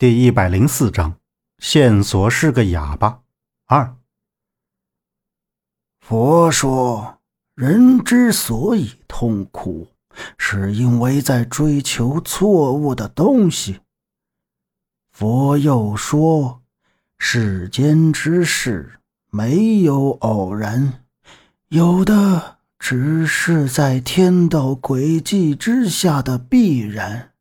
第一百零四章，线索是个哑巴。二，佛说，人之所以痛苦，是因为在追求错误的东西。佛又说，世间之事没有偶然，有的只是在天道轨迹之下的必然。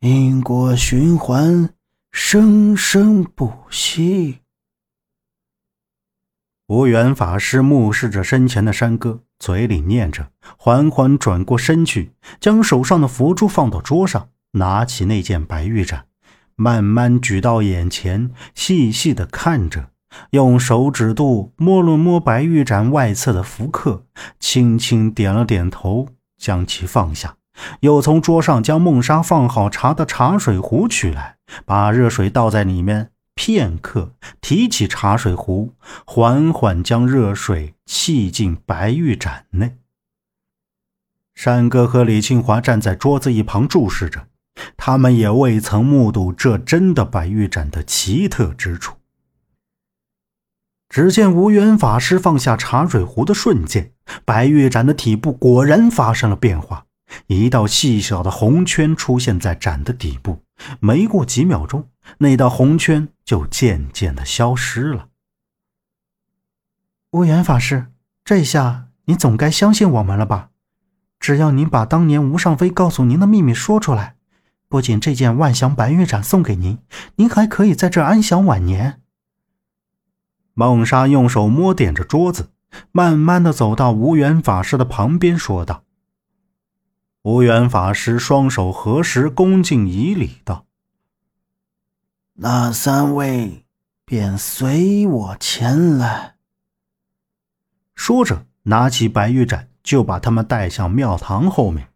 因果循环，生生不息。无缘法师目视着身前的山哥，嘴里念着，缓缓转过身去，将手上的佛珠放到桌上，拿起那件白玉盏，慢慢举到眼前，细细的看着，用手指肚摸了摸白玉盏外侧的符刻，轻轻点了点头，将其放下。又从桌上将梦莎放好茶的茶水壶取来，把热水倒在里面。片刻，提起茶水壶，缓缓将热水沏进白玉盏内。山哥和李清华站在桌子一旁注视着，他们也未曾目睹这真的白玉盏的奇特之处。只见无缘法师放下茶水壶的瞬间，白玉盏的体部果然发生了变化。一道细小的红圈出现在盏的底部，没过几秒钟，那道红圈就渐渐的消失了。无缘法师，这下你总该相信我们了吧？只要您把当年吴尚飞告诉您的秘密说出来，不仅这件万祥白玉盏送给您，您还可以在这安享晚年。梦莎用手摸点着桌子，慢慢的走到无缘法师的旁边，说道。无缘法师双手合十，恭敬以礼道：“那三位便随我前来。”说着，拿起白玉盏，就把他们带向庙堂后面。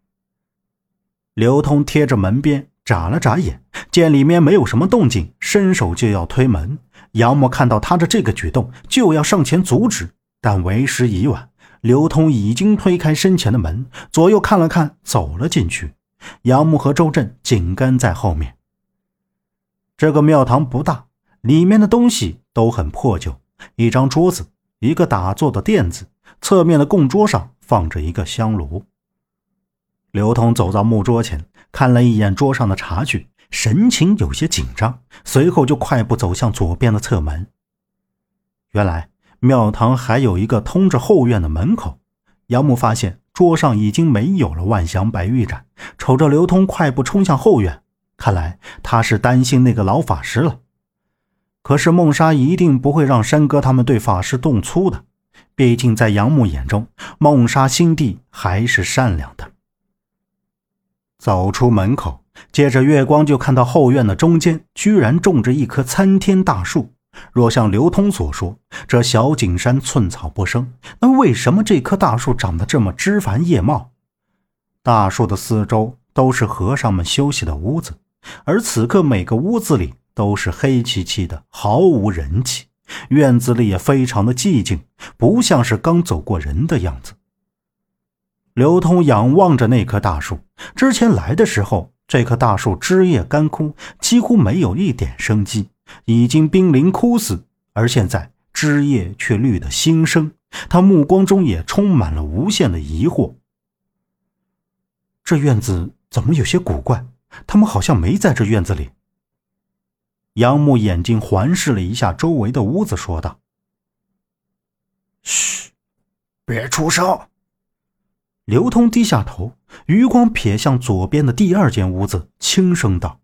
刘通贴着门边，眨了眨眼，见里面没有什么动静，伸手就要推门。杨默看到他的这个举动，就要上前阻止，但为时已晚。刘通已经推开身前的门，左右看了看，走了进去。杨木和周震紧跟在后面。这个庙堂不大，里面的东西都很破旧。一张桌子，一个打坐的垫子，侧面的供桌上放着一个香炉。刘通走到木桌前，看了一眼桌上的茶具，神情有些紧张，随后就快步走向左边的侧门。原来。庙堂还有一个通着后院的门口，杨木发现桌上已经没有了万祥白玉盏，瞅着刘通快步冲向后院，看来他是担心那个老法师了。可是梦莎一定不会让山哥他们对法师动粗的，毕竟在杨木眼中，梦莎心地还是善良的。走出门口，借着月光就看到后院的中间居然种着一棵参天大树。若像刘通所说，这小景山寸草不生，那为什么这棵大树长得这么枝繁叶茂？大树的四周都是和尚们休息的屋子，而此刻每个屋子里都是黑漆漆的，毫无人气。院子里也非常的寂静，不像是刚走过人的样子。刘通仰望着那棵大树，之前来的时候，这棵大树枝叶干枯，几乎没有一点生机。已经濒临枯死，而现在枝叶却绿得新生。他目光中也充满了无限的疑惑。这院子怎么有些古怪？他们好像没在这院子里。杨木眼睛环视了一下周围的屋子，说道：“嘘，别出声。”刘通低下头，余光瞥向左边的第二间屋子，轻声道。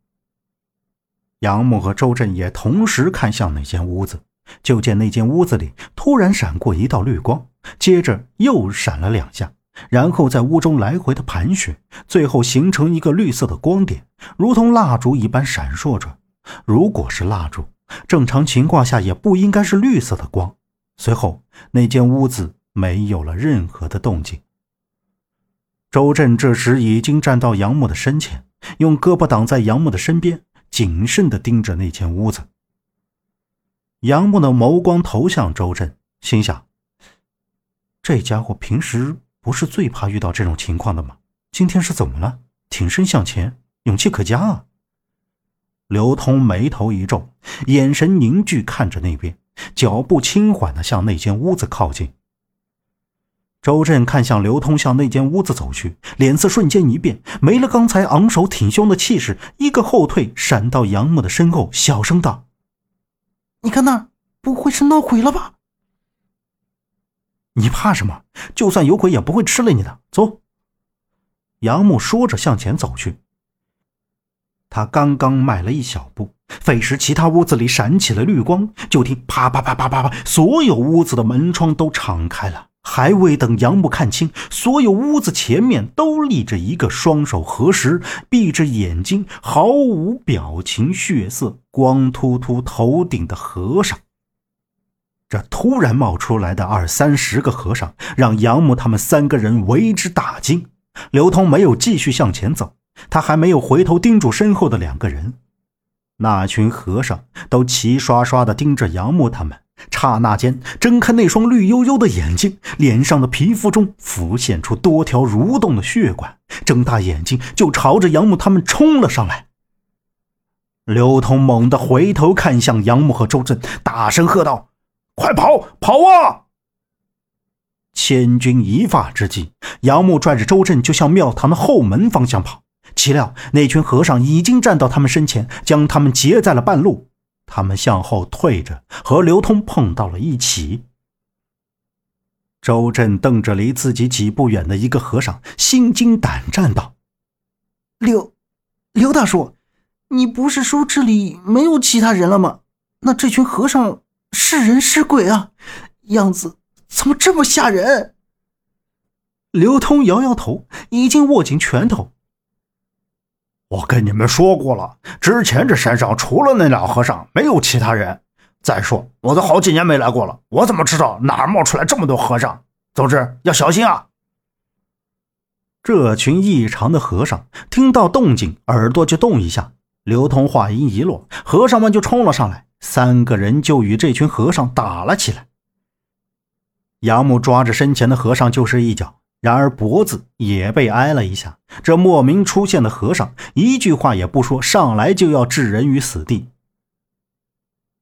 杨木和周震也同时看向那间屋子，就见那间屋子里突然闪过一道绿光，接着又闪了两下，然后在屋中来回的盘旋，最后形成一个绿色的光点，如同蜡烛一般闪烁着。如果是蜡烛，正常情况下也不应该是绿色的光。随后，那间屋子没有了任何的动静。周震这时已经站到杨木的身前，用胳膊挡在杨木的身边。谨慎地盯着那间屋子。杨木的眸光投向周震，心想：这家伙平时不是最怕遇到这种情况的吗？今天是怎么了？挺身向前，勇气可嘉啊！刘通眉头一皱，眼神凝聚看着那边，脚步轻缓的向那间屋子靠近。周震看向刘通向那间屋子走去，脸色瞬间一变，没了刚才昂首挺胸的气势，一个后退，闪到杨木的身后，小声道：“你看那，不会是闹鬼了吧？”“你怕什么？就算有鬼，也不会吃了你的。”走。杨木说着向前走去。他刚刚迈了一小步，费时其他屋子里闪起了绿光，就听啪啪啪啪啪啪，所有屋子的门窗都敞开了。还未等杨木看清，所有屋子前面都立着一个双手合十、闭着眼睛、毫无表情、血色、光秃秃头顶的和尚。这突然冒出来的二三十个和尚，让杨木他们三个人为之大惊。刘通没有继续向前走。他还没有回头盯住身后的两个人，那群和尚都齐刷刷地盯着杨木他们。刹那间，睁开那双绿油油的眼睛，脸上的皮肤中浮现出多条蠕动的血管，睁大眼睛就朝着杨木他们冲了上来。刘通猛地回头看向杨木和周震，大声喝道：“快跑，跑啊！”千钧一发之际，杨木拽着周震就向庙堂的后门方向跑。岂料那群和尚已经站到他们身前，将他们截在了半路。他们向后退着，和刘通碰到了一起。周震瞪着离自己几步远的一个和尚，心惊胆战道：“刘，刘大叔，你不是说这里没有其他人了吗？那这群和尚是人是鬼啊？样子怎么这么吓人？”刘通摇摇头，已经握紧拳头。我跟你们说过了，之前这山上除了那俩和尚，没有其他人。再说，我都好几年没来过了，我怎么知道哪儿冒出来这么多和尚？总之要小心啊！这群异常的和尚听到动静，耳朵就动一下。刘通话音一落，和尚们就冲了上来，三个人就与这群和尚打了起来。杨木抓着身前的和尚就是一脚。然而脖子也被挨了一下。这莫名出现的和尚一句话也不说，上来就要置人于死地。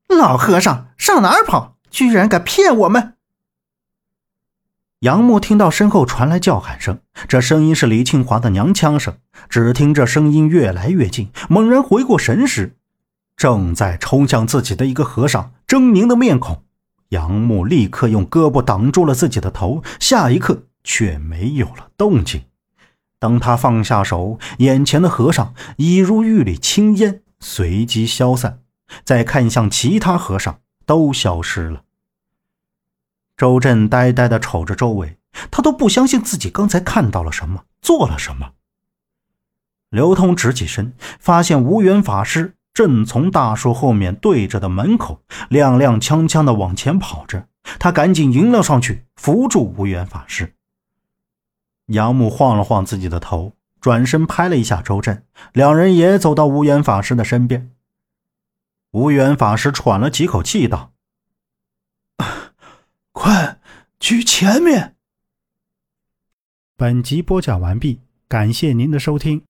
老和尚上哪儿跑？居然敢骗我们！杨木听到身后传来叫喊声，这声音是李庆华的娘腔声。只听这声音越来越近，猛然回过神时，正在冲向自己的一个和尚，狰狞的面孔。杨木立刻用胳膊挡住了自己的头，下一刻。却没有了动静。当他放下手，眼前的和尚已如玉里青烟，随即消散。再看向其他和尚，都消失了。周震呆呆地瞅着周围，他都不相信自己刚才看到了什么，做了什么。刘通直起身，发现无缘法师正从大树后面对着的门口踉踉跄跄地往前跑着，他赶紧迎了上去，扶住无缘法师。杨木晃了晃自己的头，转身拍了一下周震，两人也走到无缘法师的身边。无缘法师喘了几口气，道：“快去前面。”本集播讲完毕，感谢您的收听。